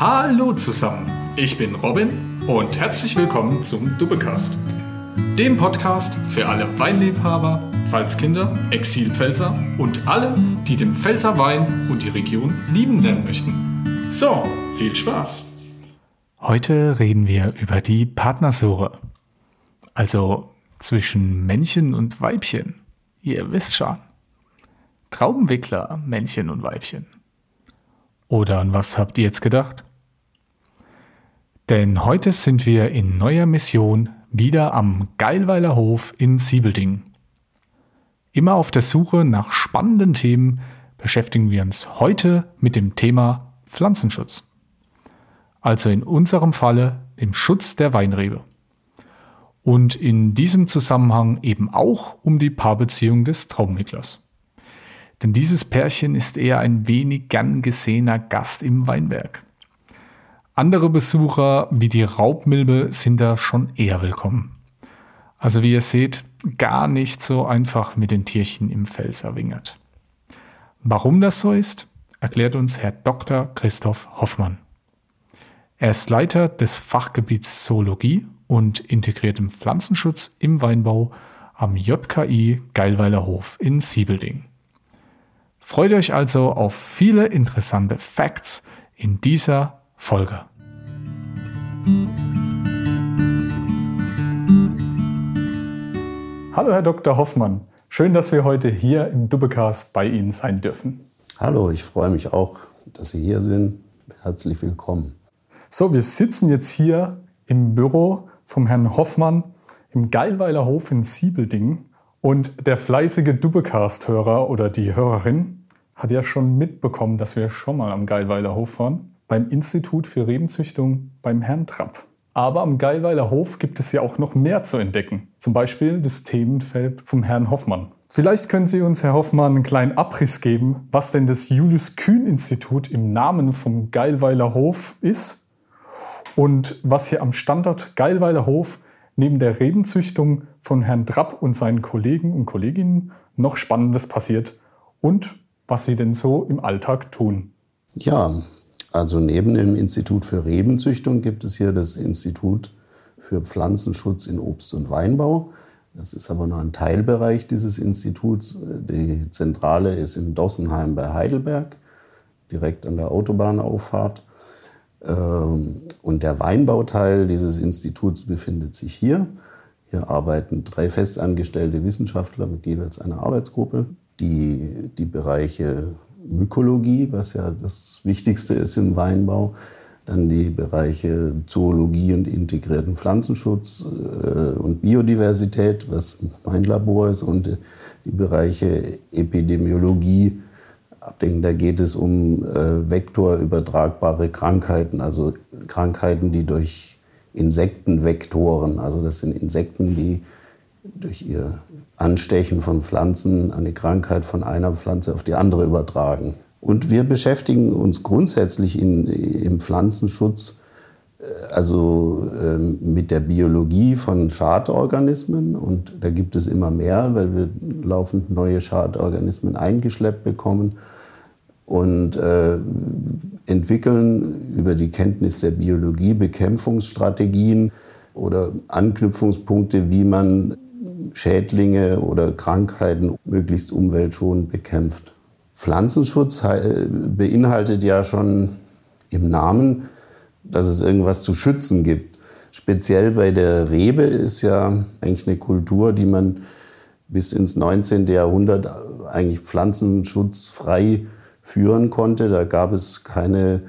Hallo zusammen, ich bin Robin und herzlich willkommen zum Dubbecast, dem Podcast für alle Weinliebhaber, Pfalzkinder, Exilpfälzer und alle, die den Pfälzer Wein und die Region lieben lernen möchten. So, viel Spaß! Heute reden wir über die Partnersuche, also zwischen Männchen und Weibchen. Ihr wisst schon. Traubenwickler, Männchen und Weibchen. Oder an was habt ihr jetzt gedacht? Denn heute sind wir in neuer Mission wieder am Geilweiler Hof in Siebelding. Immer auf der Suche nach spannenden Themen beschäftigen wir uns heute mit dem Thema Pflanzenschutz. Also in unserem Falle dem Schutz der Weinrebe. Und in diesem Zusammenhang eben auch um die Paarbeziehung des Traumwicklers. Denn dieses Pärchen ist eher ein wenig gern gesehener Gast im Weinberg. Andere Besucher wie die Raubmilbe sind da schon eher willkommen. Also wie ihr seht, gar nicht so einfach mit den Tierchen im Pfälzer Wingert. Warum das so ist, erklärt uns Herr Dr. Christoph Hoffmann. Er ist Leiter des Fachgebiets Zoologie und integriertem Pflanzenschutz im Weinbau am JKI Geilweiler Hof in Siebelding. Freut euch also auf viele interessante Facts in dieser Folge. Hallo Herr Dr. Hoffmann, schön, dass wir heute hier im Dubbecast bei Ihnen sein dürfen. Hallo, ich freue mich auch, dass Sie hier sind. Herzlich willkommen. So, wir sitzen jetzt hier im Büro vom Herrn Hoffmann im Geilweiler Hof in Siebelding. Und der fleißige Dubbecast-Hörer oder die Hörerin hat ja schon mitbekommen, dass wir schon mal am Geilweiler Hof waren, beim Institut für Rebenzüchtung beim Herrn Trapp. Aber am Geilweiler Hof gibt es ja auch noch mehr zu entdecken. Zum Beispiel das Themenfeld vom Herrn Hoffmann. Vielleicht können Sie uns, Herr Hoffmann, einen kleinen Abriss geben, was denn das Julius Kühn Institut im Namen vom Geilweiler Hof ist und was hier am Standort Geilweiler Hof neben der Rebenzüchtung von Herrn Trapp und seinen Kollegen und Kolleginnen noch Spannendes passiert und was Sie denn so im Alltag tun. Ja, also neben dem Institut für Rebenzüchtung gibt es hier das Institut für Pflanzenschutz in Obst- und Weinbau. Das ist aber nur ein Teilbereich dieses Instituts. Die Zentrale ist in Dossenheim bei Heidelberg, direkt an der Autobahnauffahrt. Ähm, und der Weinbauteil dieses Instituts befindet sich hier. Hier arbeiten drei festangestellte Wissenschaftler mit jeweils einer Arbeitsgruppe die, die Bereiche Mykologie, was ja das Wichtigste ist im Weinbau, dann die Bereiche Zoologie und integrierten Pflanzenschutz äh, und Biodiversität, was mein Labor ist, und die Bereiche Epidemiologie. Da geht es um äh, vektorübertragbare Krankheiten, also Krankheiten, die durch Insektenvektoren, also das sind Insekten, die durch ihr Anstechen von Pflanzen eine Krankheit von einer Pflanze auf die andere übertragen. Und wir beschäftigen uns grundsätzlich in, im Pflanzenschutz äh, also äh, mit der Biologie von Schadorganismen. Und da gibt es immer mehr, weil wir laufend neue Schadorganismen eingeschleppt bekommen und äh, entwickeln über die Kenntnis der Biologie Bekämpfungsstrategien oder Anknüpfungspunkte, wie man Schädlinge oder Krankheiten möglichst umweltschonend bekämpft. Pflanzenschutz beinhaltet ja schon im Namen, dass es irgendwas zu schützen gibt. Speziell bei der Rebe ist ja eigentlich eine Kultur, die man bis ins 19. Jahrhundert eigentlich pflanzenschutzfrei führen konnte. Da gab es keine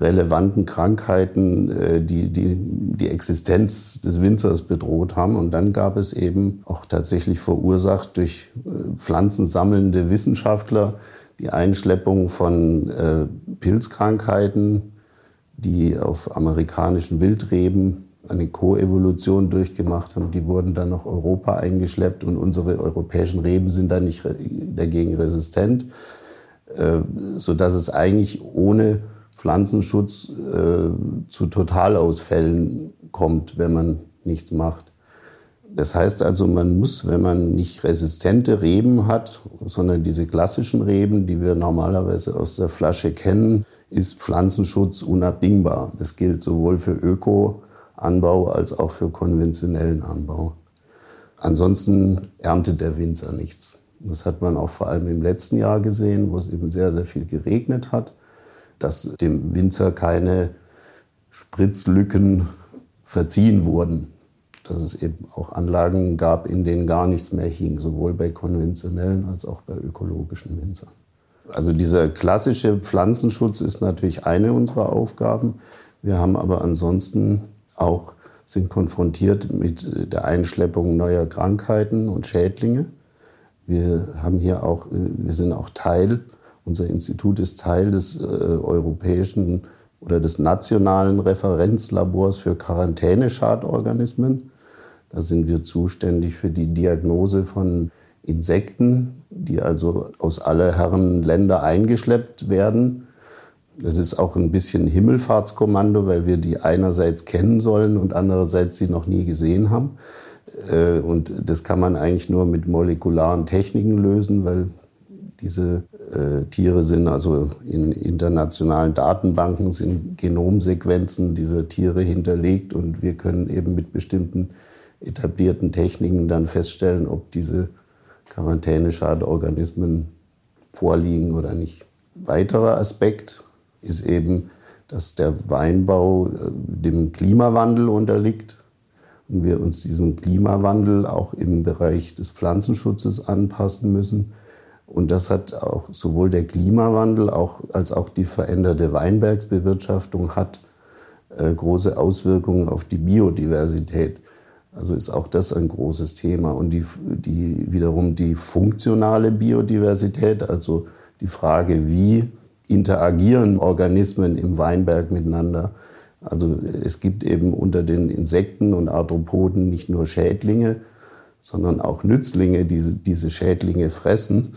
relevanten Krankheiten, äh, die, die die Existenz des Winzers bedroht haben. Und dann gab es eben auch tatsächlich verursacht durch äh, pflanzensammelnde Wissenschaftler die Einschleppung von äh, Pilzkrankheiten, die auf amerikanischen Wildreben eine Koevolution durchgemacht haben. Die wurden dann nach Europa eingeschleppt und unsere europäischen Reben sind dann nicht dagegen resistent, sodass es eigentlich ohne Pflanzenschutz äh, zu Totalausfällen kommt, wenn man nichts macht. Das heißt also, man muss, wenn man nicht resistente Reben hat, sondern diese klassischen Reben, die wir normalerweise aus der Flasche kennen, ist Pflanzenschutz unabdingbar. Das gilt sowohl für Ökoanbau als auch für konventionellen Anbau. Ansonsten erntet der Winzer nichts. Das hat man auch vor allem im letzten Jahr gesehen, wo es eben sehr, sehr viel geregnet hat, dass dem Winzer keine Spritzlücken verziehen wurden. Dass es eben auch Anlagen gab, in denen gar nichts mehr hing, sowohl bei konventionellen als auch bei ökologischen Winzern. Also dieser klassische Pflanzenschutz ist natürlich eine unserer Aufgaben. Wir haben aber ansonsten auch sind konfrontiert mit der Einschleppung neuer Krankheiten und Schädlinge. Wir haben hier auch, wir sind auch Teil, unser Institut ist Teil des äh, europäischen oder des nationalen Referenzlabors für Quarantäneschadorganismen. Da sind wir zuständig für die Diagnose von Insekten, die also aus aller Herren Länder eingeschleppt werden. Das ist auch ein bisschen Himmelfahrtskommando, weil wir die einerseits kennen sollen und andererseits sie noch nie gesehen haben. Äh, und das kann man eigentlich nur mit molekularen Techniken lösen, weil diese äh, Tiere sind also in internationalen Datenbanken, sind Genomsequenzen dieser Tiere hinterlegt und wir können eben mit bestimmten etablierten Techniken dann feststellen, ob diese Quarantäneschadorganismen vorliegen oder nicht. Weiterer Aspekt ist eben, dass der Weinbau äh, dem Klimawandel unterliegt und wir uns diesem Klimawandel auch im Bereich des Pflanzenschutzes anpassen müssen. Und das hat auch sowohl der Klimawandel auch, als auch die veränderte Weinbergsbewirtschaftung hat äh, große Auswirkungen auf die Biodiversität. Also ist auch das ein großes Thema. Und die, die, wiederum die funktionale Biodiversität, also die Frage, wie interagieren Organismen im Weinberg miteinander. Also es gibt eben unter den Insekten und Arthropoden nicht nur Schädlinge, sondern auch Nützlinge, die diese Schädlinge fressen.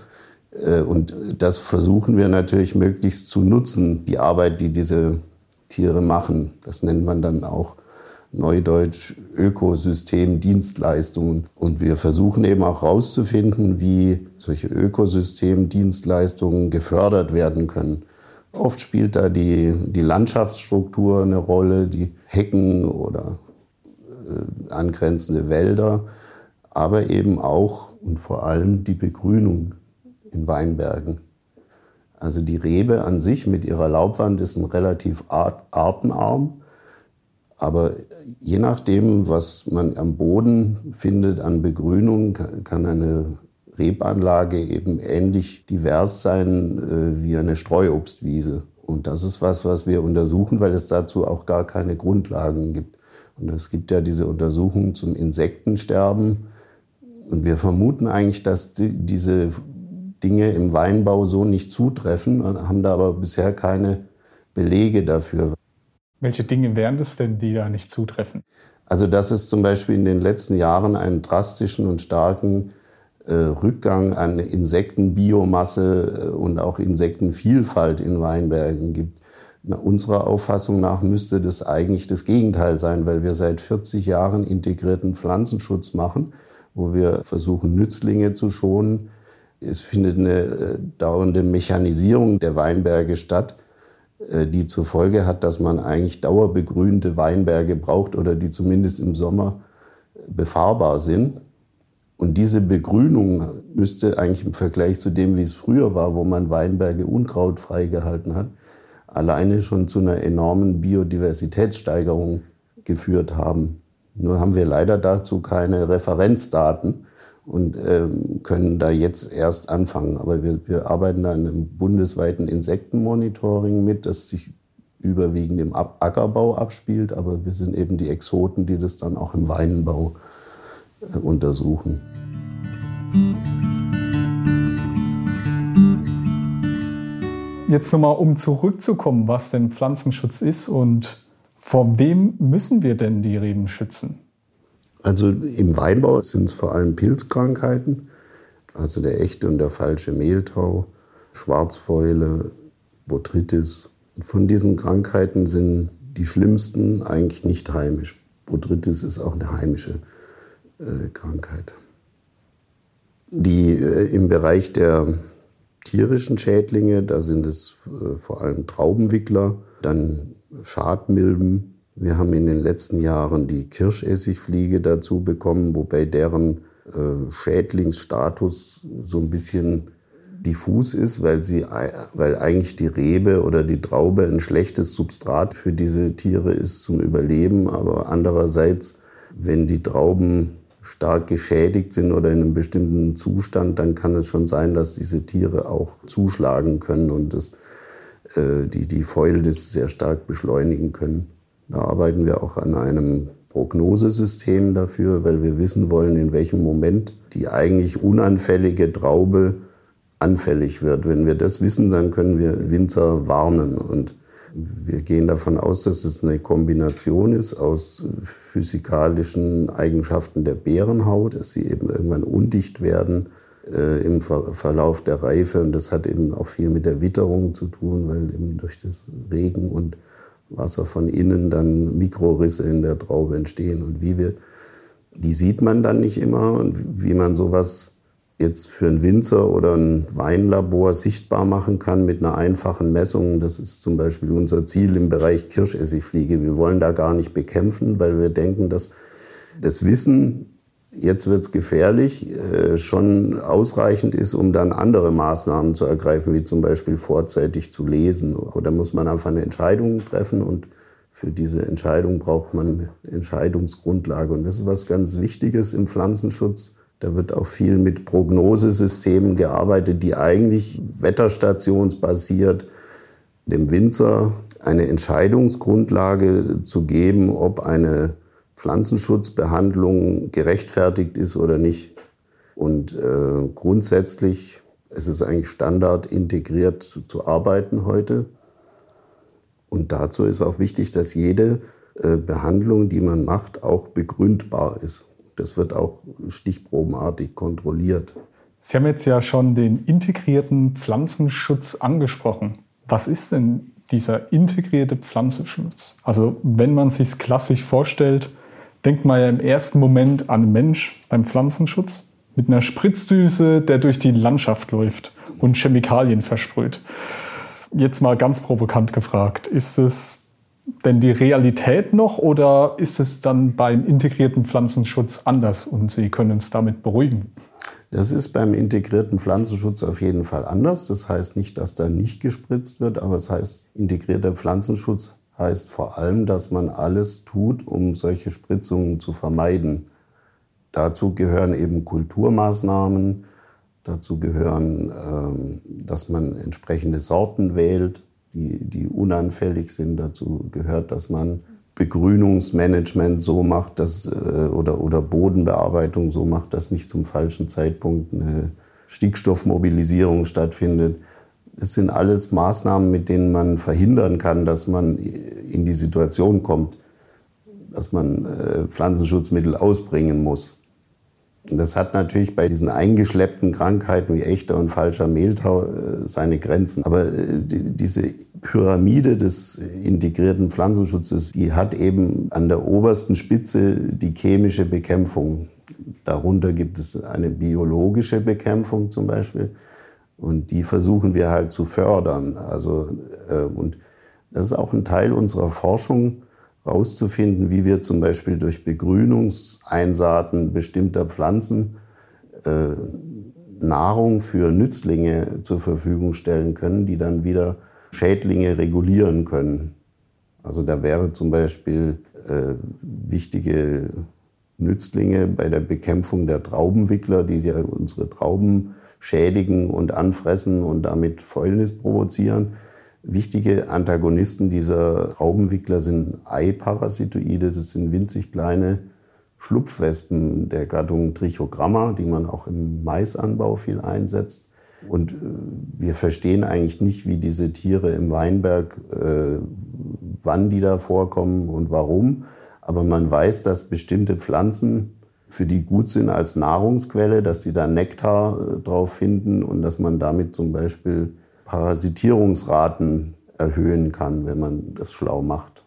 Äh, und das versuchen wir natürlich möglichst zu nutzen, die Arbeit, die diese Tiere machen. Das nennt man dann auch Neudeutsch Ökosystemdienstleistungen. Und wir versuchen eben auch herauszufinden, wie solche Ökosystemdienstleistungen gefördert werden können. Oft spielt da die, die Landschaftsstruktur eine Rolle, die Hecken oder äh, angrenzende Wälder, aber eben auch und vor allem die Begrünung in Weinbergen. Also die Rebe an sich mit ihrer Laubwand ist ein relativ artenarm aber je nachdem, was man am Boden findet an Begrünung, kann eine Rebanlage eben ähnlich divers sein äh, wie eine Streuobstwiese. Und das ist was, was wir untersuchen, weil es dazu auch gar keine Grundlagen gibt. Und es gibt ja diese Untersuchungen zum Insektensterben. Und wir vermuten eigentlich, dass die, diese Dinge im Weinbau so nicht zutreffen und haben da aber bisher keine Belege dafür. Welche Dinge wären das denn, die da nicht zutreffen? Also, dass es zum Beispiel in den letzten Jahren einen drastischen und starken äh, Rückgang an Insektenbiomasse äh, und auch Insektenvielfalt in Weinbergen gibt. Na, unserer Auffassung nach müsste das eigentlich das Gegenteil sein, weil wir seit 40 Jahren integrierten Pflanzenschutz machen, wo wir versuchen, Nützlinge zu schonen. Es findet eine äh, dauernde Mechanisierung der Weinberge statt äh, die zur Folge hat, dass man eigentlich dauerbegrünte Weinberge braucht oder die zumindest im Sommer befahrbar sind. Und diese Begrünung müsste eigentlich im Vergleich zu dem, wie es früher war, wo man Weinberge unkrautfrei gehalten hat, alleine schon zu einer enormen Biodiversitätssteigerung geführt haben. Nur haben wir leider dazu keine Referenzdaten und ähm, können da jetzt erst anfangen. Aber wir, wir arbeiten da in einem bundesweiten Insektenmonitoring mit, das sich überwiegend im Ackerbau abspielt, aber wir sind eben die Exoten, die das dann auch im Weinbau äh, untersuchen. Jetzt nochmal, um zurückzukommen, was denn Pflanzenschutz ist und vor wem müssen wir denn die Reben schützen? Also im Weinbau sind es vor allem Pilzkrankheiten, also der echte und der falsche Mehltau, Schwarzfäule, Botrytis. Von diesen Krankheiten sind die schlimmsten eigentlich nicht heimisch. Botrytis ist auch eine heimische äh, Krankheit. Die äh, im Bereich der, tierischen Schädlinge, da sind es äh, vor allem Traubenwickler, dann Schadmilben. Wir haben in den letzten Jahren die Kirschessigfliege dazu bekommen, wobei deren äh, Schädlingsstatus so ein bisschen diffus ist, weil, sie, weil eigentlich die Rebe oder die Traube ein schlechtes Substrat für diese Tiere ist zum Überleben. Aber andererseits, wenn die Trauben stark geschädigt sind oder in einem bestimmten Zustand, dann kann es schon sein, dass diese Tiere auch zuschlagen können und das, äh, die, die Fäulnis sehr stark beschleunigen können. Da arbeiten wir auch an einem Prognosesystem dafür, weil wir wissen wollen, in welchem Moment die eigentlich unanfällige Traube anfällig wird. Wenn wir das wissen, dann können wir Winzer warnen. Und wir gehen davon aus, dass es eine Kombination ist aus physikalischen Eigenschaften der Bärenhaut, dass sie eben irgendwann undicht werden äh, im Ver Verlauf der Reife. Und das hat eben auch viel mit der Witterung zu tun, weil eben durch das Regen und Wasser von innen dann Mikrorisse in der Traube entstehen. Und wie wir, die sieht man dann nicht immer und wie man sowas jetzt für einen Winzer oder ein Weinlabor sichtbar machen kann mit einer einfachen Messung. Das ist zum Beispiel unser Ziel im Bereich Kirschessigfliege. Wir wollen da gar nicht bekämpfen, weil wir denken, dass das Wissen, jetzt wird es gefährlich, äh, schon ausreichend ist, um dann andere Maßnahmen zu ergreifen, wie zum Beispiel vorzeitig zu lesen. Oder muss man einfach eine Entscheidung treffen und für diese Entscheidung braucht man Entscheidungsgrundlage. Und das ist was ganz Wichtiges im Pflanzenschutz da wird auch viel mit Prognosesystemen gearbeitet, die eigentlich wetterstationsbasiert dem Winzer eine Entscheidungsgrundlage zu geben, ob eine Pflanzenschutzbehandlung gerechtfertigt ist oder nicht. Und äh, grundsätzlich ist es eigentlich Standard, integriert zu, zu, arbeiten heute. Und dazu ist auch wichtig, dass jede äh, Behandlung, die man macht, auch begründbar ist. Das wird auch stichprobenartig kontrolliert. Sie haben jetzt ja schon den integrierten Pflanzenschutz angesprochen. Was ist denn dieser integrierte Pflanzenschutz? Also wenn man sich klassisch vorstellt, denkt man ja im ersten Moment an Mensch beim Pflanzenschutz mit einer Spritzdüse, der durch die Landschaft läuft und Chemikalien versprüht. Jetzt mal ganz provokant gefragt, ist es denn die Realität noch oder ist es dann beim integrierten Pflanzenschutz anders und Sie können uns damit beruhigen? Das ist beim integrierten Pflanzenschutz auf jeden Fall anders. Das heißt nicht, dass da nicht gespritzt wird, aber es heißt, integrierter Pflanzenschutz heißt vor allem, dass man alles tut, um solche Spritzungen zu vermeiden. Dazu gehören eben Kulturmaßnahmen, dazu gehören, ähm, dass man entsprechende Sorten wählt, die, die unanfällig sind. Dazu gehört, dass man Begrünungsmanagement so macht, dass, äh, oder, oder Bodenbearbeitung so macht, dass nicht zum falschen Zeitpunkt eine Stickstoffmobilisierung stattfindet. Das sind alles Maßnahmen, mit denen man verhindern kann, dass man in die Situation kommt, dass man äh, Pflanzenschutzmittel ausbringen muss. Und das hat natürlich bei diesen eingeschleppten Krankheiten wie echter und falscher Mehltau äh, seine Grenzen. Aber äh, diese Pyramide des integrierten Pflanzenschutzes, die hat eben an der obersten Spitze die chemische Bekämpfung. Darunter gibt es eine biologische Bekämpfung zum Beispiel. Und die versuchen wir halt zu fördern. Also, äh, und das ist auch ein Teil unserer Forschung, rauszufinden, wie wir zum Beispiel durch Begrünungseinsaaten bestimmter Pflanzen äh, Nahrung für Nützlinge zur Verfügung stellen können, die dann wieder Schädlinge regulieren können. Also da wäre zum Beispiel äh, wichtige Nützlinge bei der Bekämpfung der Traubenwickler, die ja unsere Trauben schädigen und anfressen und damit Fäulnis provozieren Wichtige Antagonisten dieser Raubenwickler sind Eiparasitoide. Das sind winzig kleine Schlupfwespen der Gattung Trichogramma, die man auch im Maisanbau viel einsetzt. Und äh, wir verstehen eigentlich nicht, wie diese Tiere im Weinberg, äh, wann die da vorkommen und warum. Aber man weiß, dass bestimmte Pflanzen für die gut sind als Nahrungsquelle, dass sie da Nektar äh, drauf finden und dass man damit zum Beispiel Parasitierungsraten erhöhen kann, wenn man das schlau macht.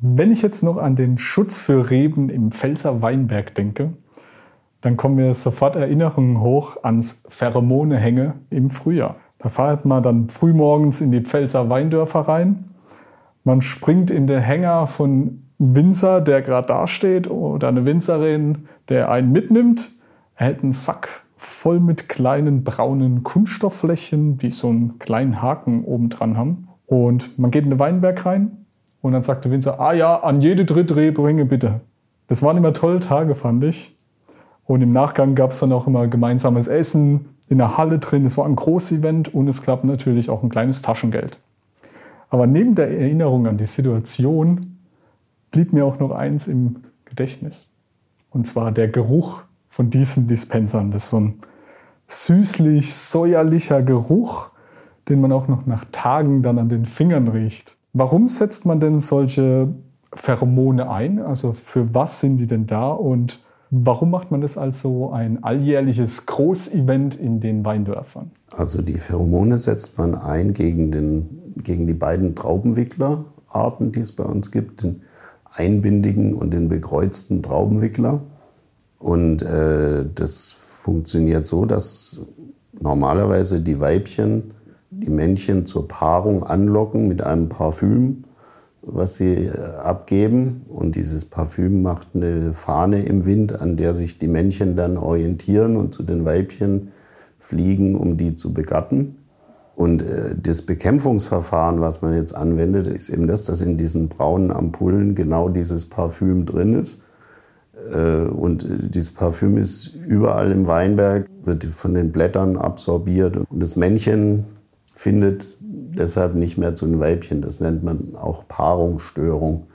Wenn ich jetzt noch an den Schutz für Reben im Pfälzer Weinberg denke, dann kommen mir sofort Erinnerungen hoch ans Pheromonehänge im Frühjahr. Da fährt man dann frühmorgens in die Pfälzer Weindörfer rein. Man springt in den Hänger von Winzer, der gerade dasteht, oder eine Winzerin, der einen mitnimmt. Er hält einen Sack voll mit kleinen braunen Kunststoffflächen, die so einen kleinen Haken oben dran haben. Und man geht in den Weinberg rein und dann sagt der Winzer, ah ja, an jede dritte Rebringe bitte. Das waren immer tolle Tage, fand ich. Und im Nachgang gab es dann auch immer gemeinsames Essen in der Halle drin. Es war ein großes Event und es gab natürlich auch ein kleines Taschengeld. Aber neben der Erinnerung an die Situation blieb mir auch noch eins im Gedächtnis. Und zwar der Geruch von diesen Dispensern. Das ist so ein süßlich, säuerlicher Geruch, den man auch noch nach Tagen dann an den Fingern riecht. Warum setzt man denn solche Pheromone ein? Also für was sind die denn da und Warum macht man das als so ein alljährliches Großevent in den Weindörfern? Also die Pheromone setzt man ein gegen, den, gegen die beiden Traubenwicklerarten, die es bei uns gibt, den einbindigen und den bekreuzten Traubenwickler. Und äh, das funktioniert so, dass normalerweise die Weibchen die Männchen zur Paarung anlocken mit einem Parfüm was sie äh, abgeben. Und dieses Parfüm macht eine Fahne im Wind, an der sich die Männchen dann orientieren und zu den Weibchen fliegen, um die zu begatten. Und äh, das Bekämpfungsverfahren, was man jetzt anwendet, ist eben das, dass in diesen braunen Ampullen genau dieses Parfüm drin ist. Äh, und dieses Parfüm ist überall im Weinberg, wird von den Blättern absorbiert. Und das Männchen findet deshalb nicht mehr zu den Weibchen. Das nennt man auch Paarungsstörung.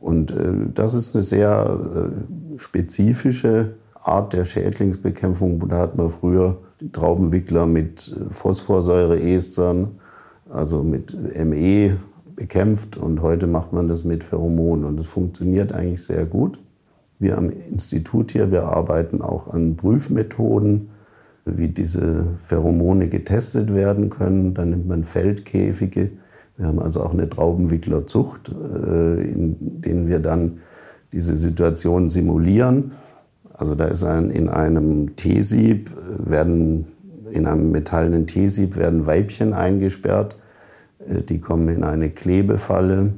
Und äh, das ist eine sehr äh, spezifische Art der Schädlingsbekämpfung. Da hat man früher Traubenwickler mit äh, Phosphorsäureestern, also mit ME bekämpft und heute macht man das mit Pheromonen und es funktioniert eigentlich sehr gut. Wir am Institut hier, wir arbeiten auch an Prüfmethoden, wie diese Pheromone getestet werden können. Dann nimmt man Feldkäfige. Wir haben also auch eine Traubenwicklerzucht, äh, in denen wir dann diese Situation simulieren. Also da ist ein, in einem T-Sieb werden, in einem metallenen T-Sieb werden Weibchen eingesperrt. Äh, die kommen in eine Klebefalle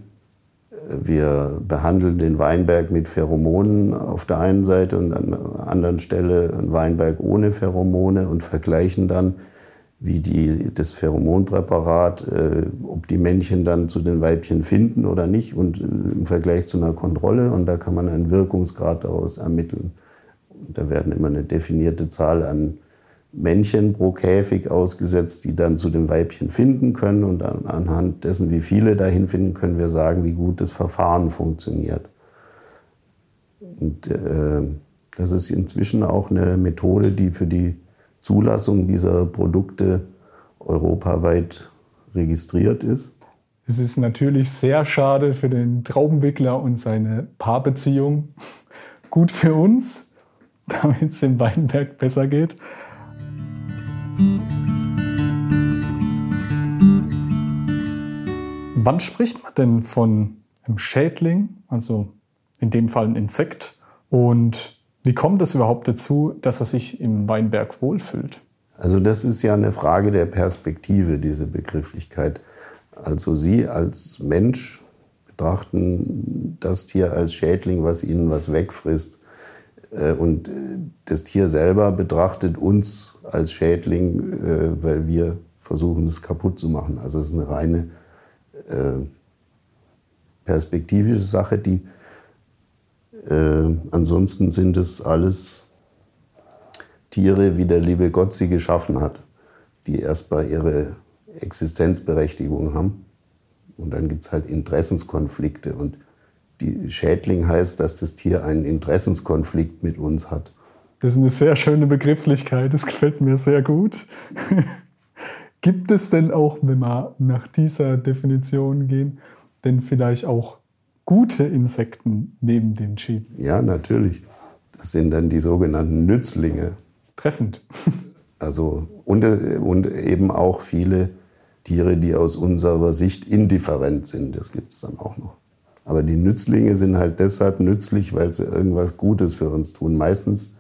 wir behandeln den Weinberg mit Pheromonen auf der einen Seite und an der anderen Stelle einen Weinberg ohne Pheromone und vergleichen dann, wie die, das Pheromonpräparat, äh, ob die Männchen dann zu den Weibchen finden oder nicht und äh, im Vergleich zu einer Kontrolle. Und da kann man einen Wirkungsgrad daraus ermitteln. Da werden immer eine definierte Zahl an Männchen pro Käfig ausgesetzt, die dann zu den Weibchen finden können. Und anhand dessen, wie viele dahin finden, können wir sagen, wie gut das Verfahren funktioniert. Und äh, das ist inzwischen auch eine Methode, die für die Zulassung dieser Produkte europaweit registriert ist. Es ist natürlich sehr schade für den Traubenwickler und seine Paarbeziehung. Gut für uns, damit es dem Weinberg besser geht. Wann spricht man denn von einem Schädling, also in dem Fall ein Insekt? Und wie kommt es überhaupt dazu, dass er sich im Weinberg wohlfühlt? Also das ist ja eine Frage der Perspektive, diese Begrifflichkeit. Also Sie als Mensch betrachten das Tier als Schädling, was Ihnen was wegfrisst. Äh, und äh, das Tier selber betrachtet uns als Schädling, äh, weil wir versuchen, es kaputt zu machen. Also es ist eine reine perspektivische Sache, die ansonsten sind es alles Tiere, wie der liebe Gott sie geschaffen hat, die erstmal ihre Existenzberechtigung haben. Und dann gibt es halt Interessenskonflikte. Und die Schädling heißt, dass das Tier einen Interessenskonflikt mit uns hat. Das ist eine sehr schöne Begrifflichkeit, das gefällt mir sehr gut. Gibt es denn auch, wenn wir nach dieser Definition gehen, denn vielleicht auch gute Insekten neben den Schädlingen? Ja, natürlich. Das sind dann die sogenannten Nützlinge. Treffend. Also und, und eben auch viele Tiere, die aus unserer Sicht indifferent sind. Das gibt es dann auch noch. Aber die Nützlinge sind halt deshalb nützlich, weil sie irgendwas Gutes für uns tun. Meistens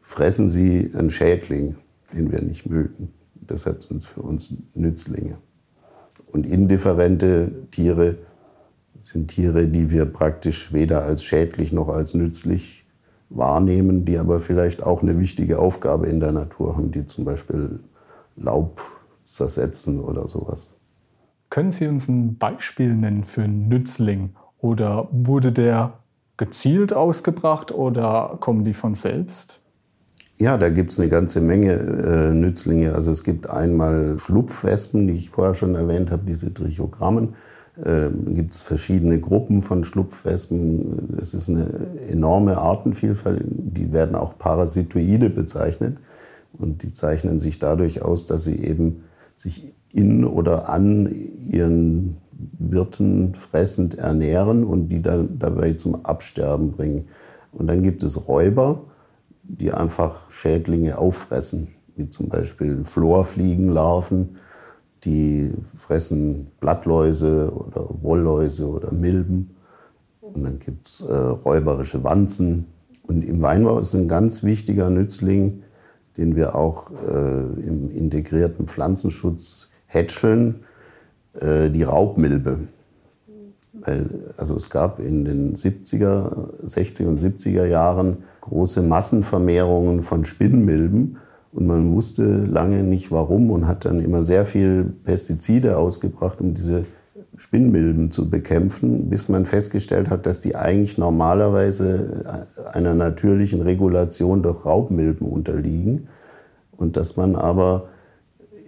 fressen sie einen Schädling, den wir nicht mögen. Deshalb sind es für uns Nützlinge. Und indifferente Tiere sind Tiere, die wir praktisch weder als schädlich noch als nützlich wahrnehmen, die aber vielleicht auch eine wichtige Aufgabe in der Natur haben, die zum Beispiel Laub zersetzen oder sowas. Können Sie uns ein Beispiel nennen für einen Nützling? Oder wurde der gezielt ausgebracht oder kommen die von selbst? Ja, da gibt es eine ganze Menge äh, Nützlinge. Also es gibt einmal Schlupfwespen, die ich vorher schon erwähnt habe, diese Trichogrammen. Äh, gibt es verschiedene Gruppen von Schlupfwespen. Es ist eine enorme Artenvielfalt. Die werden auch Parasitoide bezeichnet. Und die zeichnen sich dadurch aus, dass sie eben sich in oder an ihren Wirten fressend ernähren und die dann dabei zum Absterben bringen. Und dann gibt es Räuber, die einfach Schädlinge auffressen, wie zum Beispiel Florfliegenlarven, die fressen Blattläuse oder Wollläuse oder Milben. Und dann gibt es äh, räuberische Wanzen. Und im Weinbau ist ein ganz wichtiger Nützling, den wir auch äh, im integrierten Pflanzenschutz hätscheln, äh, die Raubmilbe. Weil, also es gab in den 70er, 60er und 70er Jahren große Massenvermehrungen von Spinnmilben und man wusste lange nicht warum und hat dann immer sehr viel Pestizide ausgebracht, um diese Spinnmilben zu bekämpfen, bis man festgestellt hat, dass die eigentlich normalerweise einer natürlichen Regulation durch Raubmilben unterliegen und dass man aber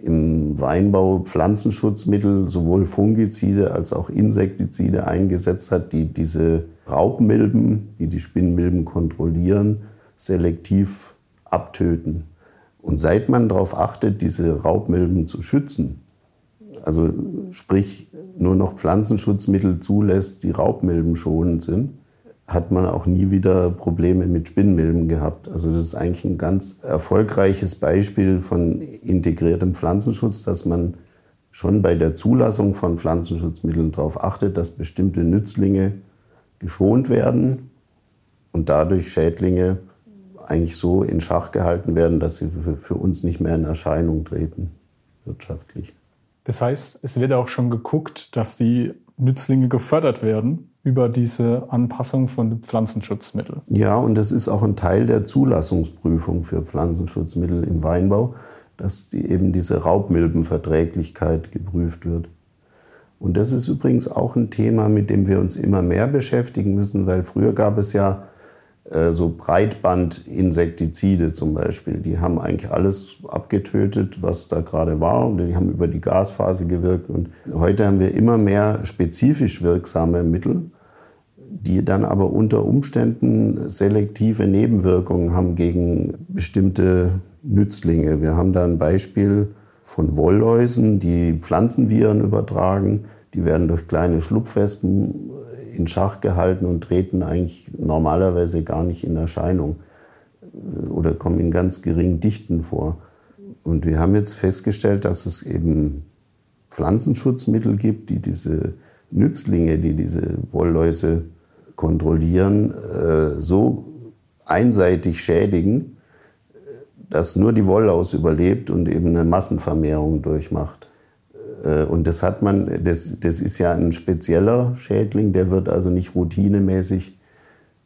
im Weinbau Pflanzenschutzmittel, sowohl Fungizide als auch Insektizide eingesetzt hat, die diese Raubmilben, die die Spinnmilben kontrollieren, selektiv abtöten. Und seit man darauf achtet, diese Raubmilben zu schützen, also sprich nur noch Pflanzenschutzmittel zulässt, die Raubmilben schonend sind, hat man auch nie wieder Probleme mit Spinnmilben gehabt. Also das ist eigentlich ein ganz erfolgreiches Beispiel von integriertem Pflanzenschutz, dass man schon bei der Zulassung von Pflanzenschutzmitteln darauf achtet, dass bestimmte Nützlinge geschont werden und dadurch Schädlinge eigentlich so in Schach gehalten werden, dass sie für uns nicht mehr in Erscheinung treten, wirtschaftlich. Das heißt, es wird auch schon geguckt, dass die Nützlinge gefördert werden über diese Anpassung von Pflanzenschutzmitteln. Ja, und das ist auch ein Teil der Zulassungsprüfung für Pflanzenschutzmittel im Weinbau, dass die, eben diese Raubmilbenverträglichkeit geprüft wird. Und das ist übrigens auch ein Thema, mit dem wir uns immer mehr beschäftigen müssen, weil früher gab es ja so Breitbandinsektizide zum Beispiel. Die haben eigentlich alles abgetötet, was da gerade war und die haben über die Gasphase gewirkt. Und heute haben wir immer mehr spezifisch wirksame Mittel, die dann aber unter Umständen selektive Nebenwirkungen haben gegen bestimmte Nützlinge. Wir haben da ein Beispiel von Wollläusen, die Pflanzenviren übertragen. Die werden durch kleine Schlupfwespen in Schach gehalten und treten eigentlich normalerweise gar nicht in Erscheinung oder kommen in ganz geringen Dichten vor. Und wir haben jetzt festgestellt, dass es eben Pflanzenschutzmittel gibt, die diese Nützlinge, die diese Wollläuse kontrollieren, äh, so einseitig schädigen, dass nur die Wollaus überlebt und eben eine Massenvermehrung durchmacht. Äh, und das hat man, das, das ist ja ein spezieller Schädling, der wird also nicht routinemäßig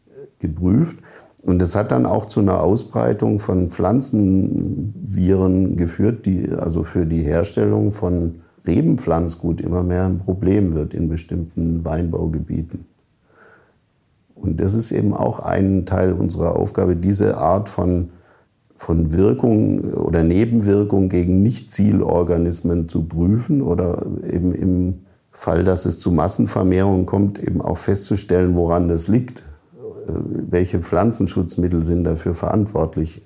äh, geprüft. Und das hat dann auch zu einer Ausbreitung von Pflanzenviren geführt, die also für die Herstellung von Rebenpflanzgut immer mehr ein Problem wird in bestimmten Weinbaugebieten. Und das ist eben auch ein Teil unserer Aufgabe, diese Art von von Wirkung oder Nebenwirkung gegen Nicht-Zielorganismen zu prüfen oder eben im Fall, dass es zu Massenvermehrung kommt, eben auch festzustellen, woran das liegt. Äh, welche Pflanzenschutzmittel sind dafür verantwortlich,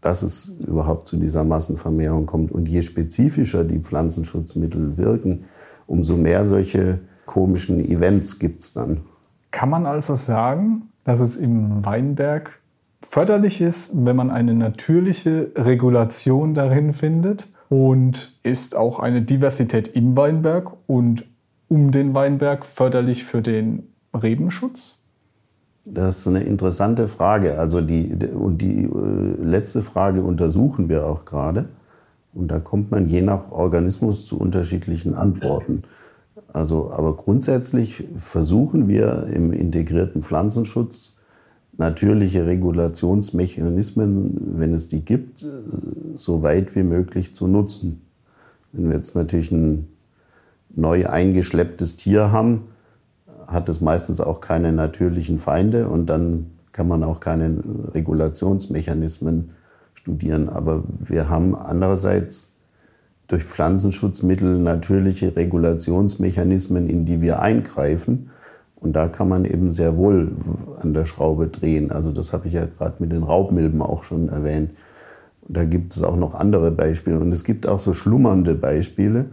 dass es überhaupt zu dieser Massenvermehrung kommt. Und je spezifischer die Pflanzenschutzmittel wirken, umso mehr solche komischen Events gibt es dann. Kann man also sagen, dass es im Weinberg förderlich ist, wenn man eine natürliche Regulation darin findet und ist auch eine Diversität im Weinberg und um den Weinberg förderlich für den Rebenschutz? Das ist eine interessante Frage. Also die, und die äh, letzte Frage untersuchen wir auch gerade. Und da kommt man je nach Organismus zu unterschiedlichen Antworten. Also, aber grundsätzlich versuchen wir im integrierten Pflanzenschutz natürliche Regulationsmechanismen, wenn es die gibt, äh, so weit wie möglich zu nutzen. Wenn wir jetzt natürlich ein neu eingeschlepptes Tier haben, hat es meistens auch keine natürlichen Feinde und dann kann man auch keine Regulationsmechanismen studieren. Aber wir haben andererseits durch Pflanzenschutzmittel natürliche Regulationsmechanismen, in die wir eingreifen. Und da kann man eben sehr wohl an der Schraube drehen. Also das habe ich ja gerade mit den Raubmilben auch schon erwähnt. Da gibt es auch noch andere Beispiele. Und es gibt auch so schlummernde Beispiele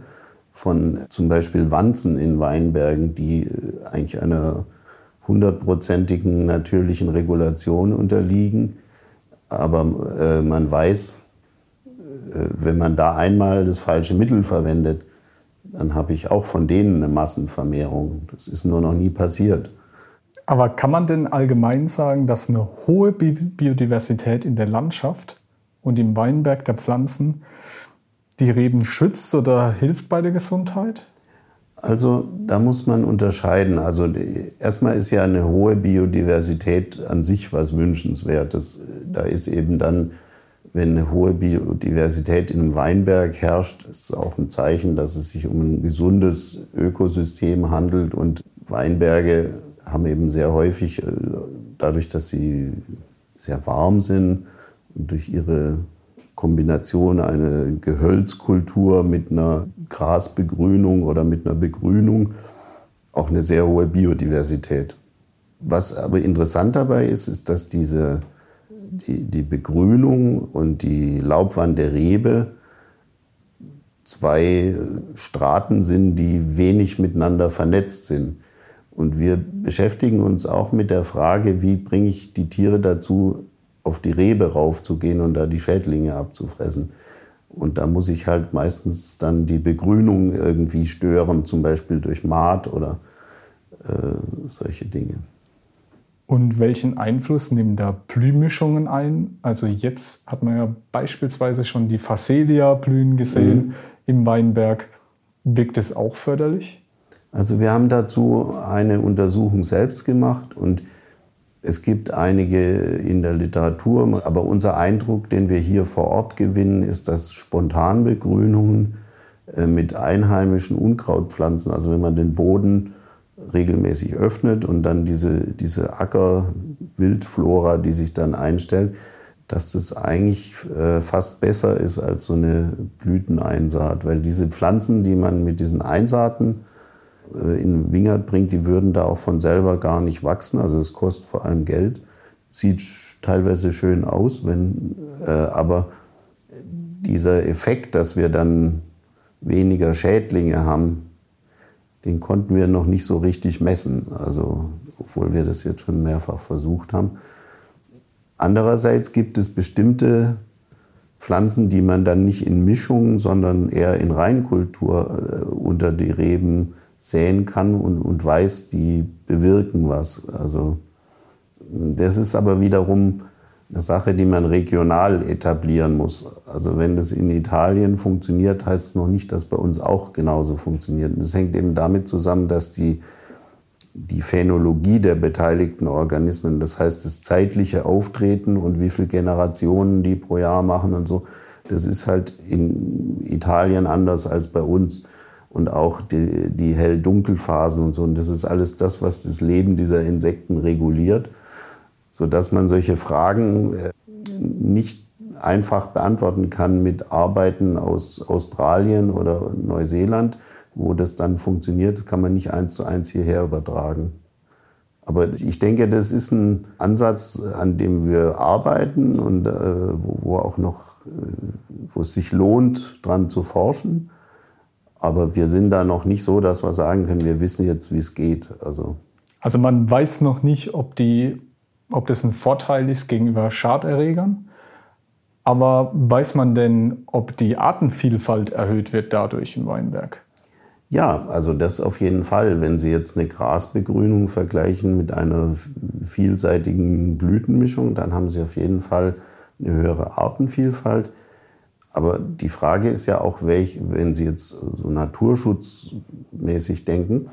von zum Beispiel Wanzen in Weinbergen, die äh, eigentlich einer hundertprozentigen natürlichen Regulation unterliegen. Aber äh, man weiß, äh, wenn man da einmal das falsche Mittel verwendet, dann habe ich auch von denen eine Massenvermehrung. Das ist nur noch nie passiert. Aber kann man denn allgemein sagen, dass eine hohe Biodiversität in der Landschaft und im Weinberg der Pflanzen die Reben schützt oder hilft bei der Gesundheit? Also da muss man unterscheiden. Also erstmal ist ja eine hohe Biodiversität an sich was Wünschenswertes. Da ist eben dann, wenn eine hohe Biodiversität in einem Weinberg herrscht, ist es auch ein Zeichen, dass es sich um ein gesundes Ökosystem handelt. Und Weinberge haben eben sehr häufig, äh, dadurch, dass sie sehr warm sind und durch ihre Kombination eine Gehölzkultur mit einer Grasbegrünung oder mit einer Begrünung auch eine sehr hohe Biodiversität. Was aber interessant dabei ist, ist, dass diese, die, die Begrünung und die Laubwand der Rebe zwei Straten sind, die wenig miteinander vernetzt sind. Und wir beschäftigen uns auch mit der Frage, wie bringe ich die Tiere dazu, auf die Rebe raufzugehen und da die Schädlinge abzufressen. Und da muss ich halt meistens dann die Begrünung irgendwie stören, zum Beispiel durch Maat oder äh, solche Dinge. Und welchen Einfluss nehmen da Blühmischungen ein? Also jetzt hat man ja beispielsweise schon die Phacelia blühen gesehen mhm. im Weinberg. Wirkt es auch förderlich? Also wir haben dazu eine Untersuchung selbst gemacht und es gibt einige in der Literatur, aber unser Eindruck, den wir hier vor Ort gewinnen, ist, dass Spontanbegrünungen äh, mit einheimischen Unkrautpflanzen, also wenn man den Boden regelmäßig öffnet und dann diese, diese Ackerwildflora, die sich dann einstellt, dass das eigentlich äh, fast besser ist als so eine Blüteneinsaat, weil diese Pflanzen, die man mit diesen Einsaaten äh, in Wingert bringt, die würden da auch von selber gar nicht wachsen. Also es kostet vor allem Geld, sieht teilweise schön aus, wenn, äh, aber dieser Effekt, dass wir dann weniger Schädlinge haben, den konnten wir noch nicht so richtig messen. Also obwohl wir das jetzt schon mehrfach versucht haben. Andererseits gibt es bestimmte Pflanzen, die man dann nicht in Mischungen, sondern eher in Reinkultur äh, unter die Reben säen kann und, und weiß, die bewirken was. Also das ist aber wiederum eine Sache, die man regional etablieren muss. Also wenn das in Italien funktioniert, heißt es noch nicht, dass bei uns auch genauso funktioniert. das hängt eben damit zusammen, dass die, die Phänologie der beteiligten Organismen, das heißt das zeitliche Auftreten und wie viele Generationen die pro Jahr machen und so, das ist halt in Italien anders als bei uns und auch die, die Hell-Dunkel-Phasen und so. Und das ist alles das, was das Leben dieser Insekten reguliert, sodass man solche Fragen äh, nicht einfach beantworten kann mit Arbeiten aus Australien oder Neuseeland, wo das dann funktioniert, kann man nicht eins zu eins hierher übertragen. Aber ich denke, das ist ein Ansatz, an dem wir arbeiten und äh, wo, wo, auch noch, äh, wo es sich lohnt, dran zu forschen. Aber wir sind da noch nicht so, dass wir sagen können, wir wissen jetzt, wie es geht. Also, also man weiß noch nicht, ob, die, ob das ein Vorteil ist gegenüber Schaderregern. Aber weiß man denn, ob die Artenvielfalt erhöht wird dadurch im Weinberg? Ja, also das auf jeden Fall. Wenn Sie jetzt eine Grasbegrünung vergleichen mit einer vielseitigen Blütenmischung, dann haben Sie auf jeden Fall eine höhere Artenvielfalt. Aber die Frage ist ja auch, welch, wenn Sie jetzt so naturschutzmäßig denken,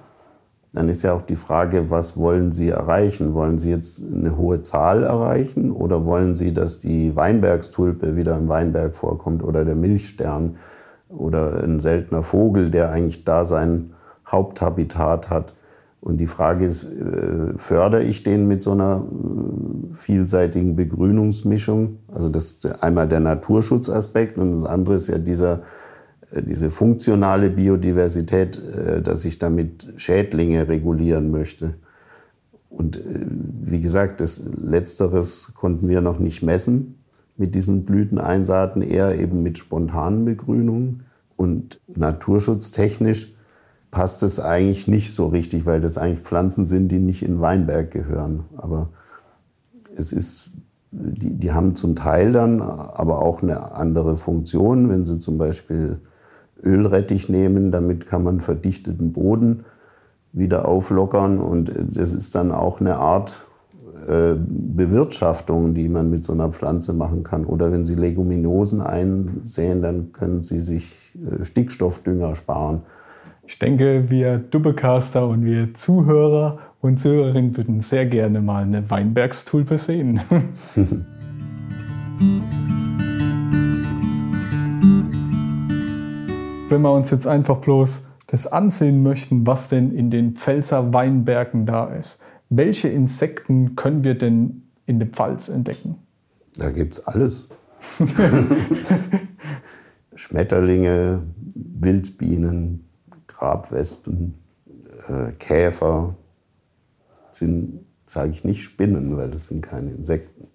dann ist ja auch die Frage, was wollen Sie erreichen? Wollen Sie jetzt eine hohe Zahl erreichen oder wollen Sie, dass die Weinbergstulpe wieder im Weinberg vorkommt oder der Milchstern oder ein seltener Vogel, der eigentlich da sein Haupthabitat hat? Und die Frage ist, äh, fördere ich den mit so einer äh, vielseitigen Begrünungsmischung? Also das ist einmal der Naturschutzaspekt und das andere ist ja dieser, diese funktionale Biodiversität, dass ich damit Schädlinge regulieren möchte. Und wie gesagt, das Letzteres konnten wir noch nicht messen mit diesen Blüteneinsaaten, eher eben mit spontanen Begrünungen. Und naturschutztechnisch passt es eigentlich nicht so richtig, weil das eigentlich Pflanzen sind, die nicht in Weinberg gehören. Aber es ist, die, die haben zum Teil dann aber auch eine andere Funktion. Wenn sie zum Beispiel Ölrettich nehmen, damit kann man verdichteten Boden wieder auflockern und das ist dann auch eine Art äh, Bewirtschaftung, die man mit so einer Pflanze machen kann. Oder wenn Sie Leguminosen einsehen, dann können Sie sich äh, Stickstoffdünger sparen. Ich denke, wir Dubbecaster und wir Zuhörer und Zuhörerinnen würden sehr gerne mal eine Weinbergstulpe sehen. Wenn wir uns jetzt einfach bloß das ansehen möchten, was denn in den Pfälzer Weinbergen da ist, welche Insekten können wir denn in der Pfalz entdecken? Da gibt es alles. Schmetterlinge, Wildbienen, Grabwespen, äh, Käfer sind, sage ich nicht Spinnen, weil das sind keine Insekten.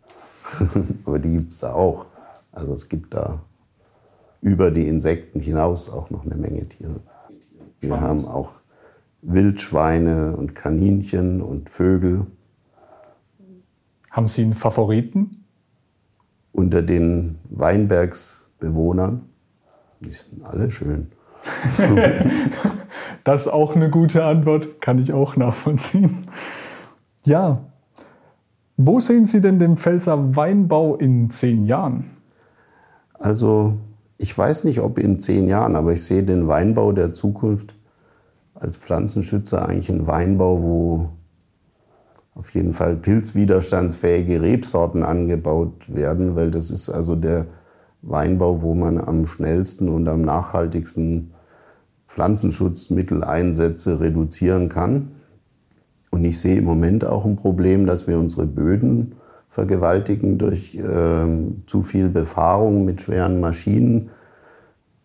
Aber die gibt es da auch. Also es gibt da über die Insekten hinaus auch noch eine Menge Tiere. Wir haben auch Wildschweine und Kaninchen und Vögel. Haben Sie einen Favoriten? Unter den Weinbergsbewohnern, die sind alle schön. das ist auch eine gute Antwort, kann ich auch nachvollziehen. Ja, wo sehen Sie denn den Pfälzer Weinbau in zehn Jahren? Also, ich weiß nicht, ob in zehn Jahren, aber ich sehe den Weinbau der Zukunft als Pflanzenschützer eigentlich einen Weinbau, wo auf jeden Fall pilzwiderstandsfähige Rebsorten angebaut werden, weil das ist also der Weinbau, wo man am schnellsten und am nachhaltigsten Pflanzenschutzmitteleinsätze reduzieren kann. Und ich sehe im Moment auch ein Problem, dass wir unsere Böden vergewaltigen durch äh, zu viel Befahrung mit schweren Maschinen.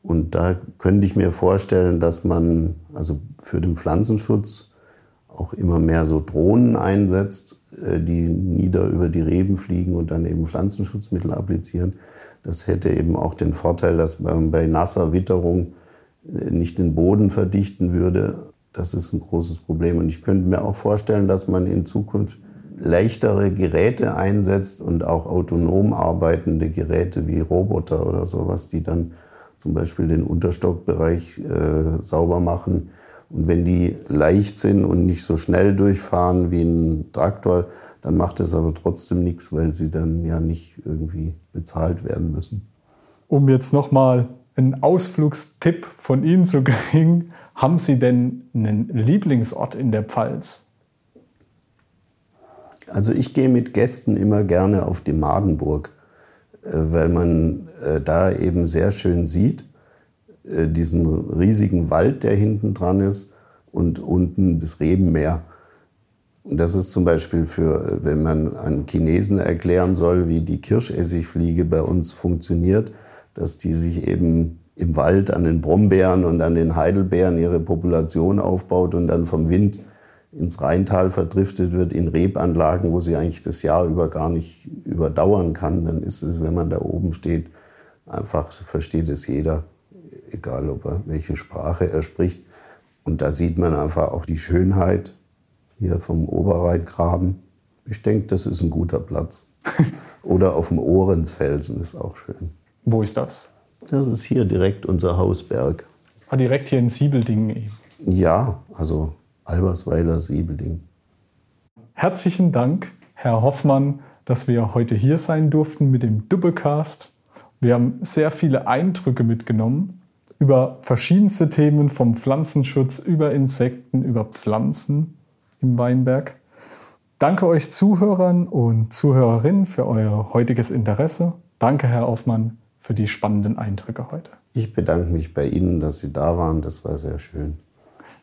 Und da könnte ich mir vorstellen, dass man also für den Pflanzenschutz auch immer mehr so Drohnen einsetzt, äh, die nieder über die Reben fliegen und dann eben Pflanzenschutzmittel applizieren. Das hätte eben auch den Vorteil, dass man bei nasser Witterung äh, nicht den Boden verdichten würde. Das ist ein großes Problem. Und ich könnte mir auch vorstellen, dass man in Zukunft leichtere Geräte einsetzt und auch autonom arbeitende Geräte wie Roboter oder sowas, die dann zum Beispiel den Unterstockbereich äh, sauber machen. Und wenn die leicht sind und nicht so schnell durchfahren wie ein Traktor, dann macht es aber trotzdem nichts, weil sie dann ja nicht irgendwie bezahlt werden müssen. Um jetzt nochmal einen Ausflugstipp von Ihnen zu kriegen, haben Sie denn einen Lieblingsort in der Pfalz? Also ich gehe mit Gästen immer gerne auf die Madenburg, äh, weil man äh, da eben sehr schön sieht, äh, diesen riesigen Wald, der hinten dran ist und unten das Rebenmeer. Und das ist zum Beispiel für, wenn man einem Chinesen erklären soll, wie die Kirschessigfliege bei uns funktioniert, dass die sich eben im Wald an den Brombeeren und an den Heidelbeeren ihre Population aufbaut und dann vom Wind ins Rheintal verdriftet wird in Rebanlagen, wo sie eigentlich das Jahr über gar nicht überdauern kann, dann ist es, wenn man da oben steht, einfach versteht es jeder, egal ob er welche Sprache er spricht. Und da sieht man einfach auch die Schönheit hier vom Oberrheingraben. Ich denke, das ist ein guter Platz. Oder auf dem Ohrensfelsen ist auch schön. Wo ist das? Das ist hier direkt unser Hausberg. Ah, direkt hier in Siebeldingen eben. Ja, also Albersweiler, Siebelding. Herzlichen Dank, Herr Hoffmann, dass wir heute hier sein durften mit dem Doublecast. Wir haben sehr viele Eindrücke mitgenommen über verschiedenste Themen vom Pflanzenschutz über Insekten, über Pflanzen im Weinberg. Danke euch Zuhörern und Zuhörerinnen für euer heutiges Interesse. Danke, Herr Hoffmann, für die spannenden Eindrücke heute. Ich bedanke mich bei Ihnen, dass Sie da waren. Das war sehr schön.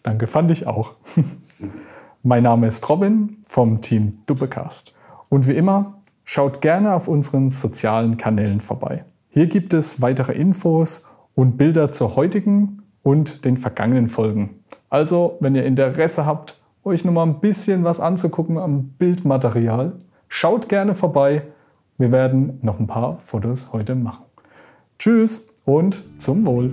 Danke, fand ich auch. mein Name ist Robin vom Team Doublecast. Und wie immer, schaut gerne auf unseren sozialen Kanälen vorbei. Hier gibt es weitere Infos und Bilder zur heutigen und den vergangenen Folgen. Also, wenn ihr Interesse habt, euch noch mal ein bisschen was anzugucken am Bildmaterial, schaut gerne vorbei. Wir werden noch ein paar Fotos heute machen. Tschüss und zum Wohl.